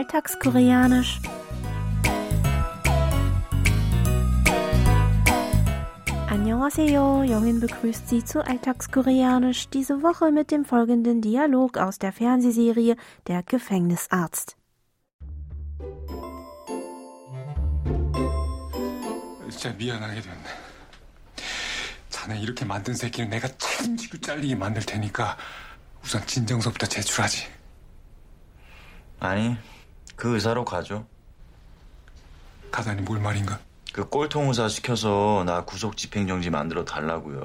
Alltagskoreanisch. Annyeonghaseyo, Jongin begrüßt Sie zu Alltagskoreanisch, diese Woche mit dem folgenden Dialog aus der Fernsehserie Der Gefängnisarzt. 진짜 미안하게 됐네. 자네 이렇게 만든 새끼는 내가 책임지고 잘리게 만들 테니까 우선 진정서부터 제출하지. 아니, 그 의사로 가죠. 가다니 뭘 말인가? 그 꼴통 의사 시켜서 나 구속 집행정지 만들어 달라고요.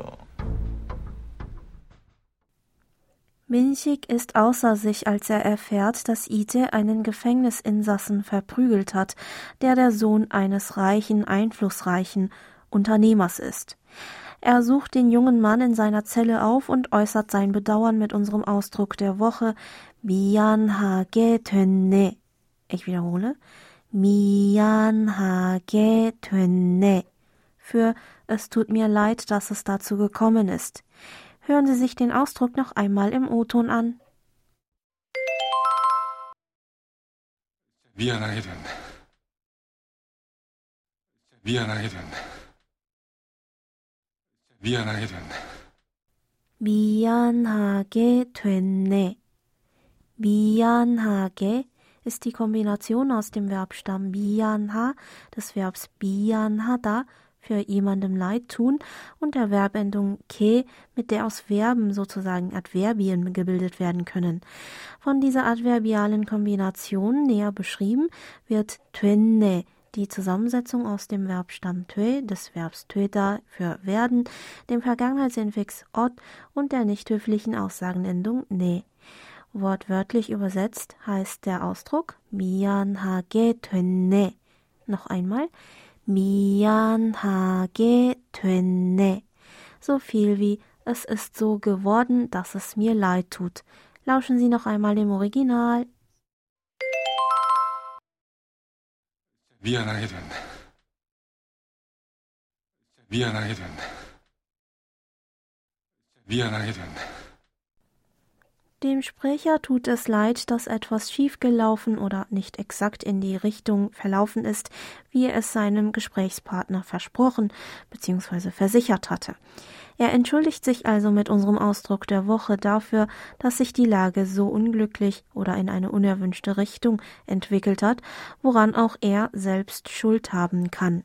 Minchik ist außer sich, als er erfährt, dass Ite einen Gefängnisinsassen verprügelt hat, der der Sohn eines reichen, einflussreichen Unternehmers ist. Er sucht den jungen Mann in seiner Zelle auf und äußert sein Bedauern mit unserem Ausdruck der Woche 미안하게 됐네. Ich wiederhole. 미안하게 됐네. Für es tut mir leid, dass es dazu gekommen ist. Hören Sie sich den Ausdruck noch einmal im O-Ton an. 미안하게 됐네. 미안하게 됐네. 미안하게 됐네. 미안하게 됐네. 미안하게 ist die Kombination aus dem Verbstamm bianha, des Verbs bianhada, für jemandem Leid tun und der Verbendung ke, mit der aus Verben sozusagen Adverbien gebildet werden können. Von dieser adverbialen Kombination näher beschrieben wird twenne, die Zusammensetzung aus dem Verbstamm tue, des Verbs töda für werden, dem Vergangenheitsinfix ot und der nicht höflichen Aussagenendung ne. Wortwörtlich übersetzt heißt der Ausdruck 미안하게 됐네. Noch einmal 미안하게 됐네. So viel wie es ist so geworden, dass es mir leid tut. Lauschen Sie noch einmal dem Original. 미안하게 됐네. 미안하게 됐네. 미안하게 됐네. Dem Sprecher tut es leid, dass etwas schiefgelaufen oder nicht exakt in die Richtung verlaufen ist, wie er es seinem Gesprächspartner versprochen bzw. versichert hatte. Er entschuldigt sich also mit unserem Ausdruck der Woche dafür, dass sich die Lage so unglücklich oder in eine unerwünschte Richtung entwickelt hat, woran auch er selbst Schuld haben kann.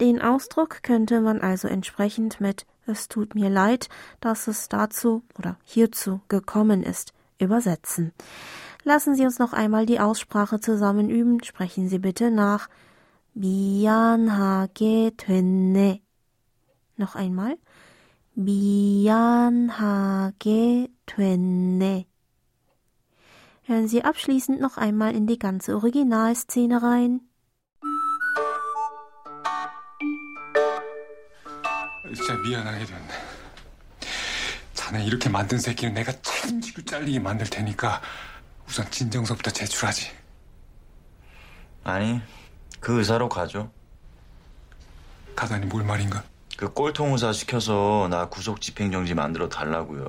Den Ausdruck könnte man also entsprechend mit es tut mir leid, dass es dazu oder hierzu gekommen ist, übersetzen. Lassen Sie uns noch einmal die Aussprache zusammen üben. Sprechen Sie bitte nach. 미안하게 됐네. Noch einmal. 미안하게 됐네. Hören Sie abschließend noch einmal in die ganze Originalszene rein. 진짜 미안하게 됐네. 자네 이렇게 만든 새끼는 내가 책임지고 잘리게 만들 테니까 우선 진정서부터 제출하지. 아니, 그 의사로 가죠. 가다니 뭘 말인가? 그 꼴통 의사 시켜서 나 구속 집행정지 만들어 달라고요.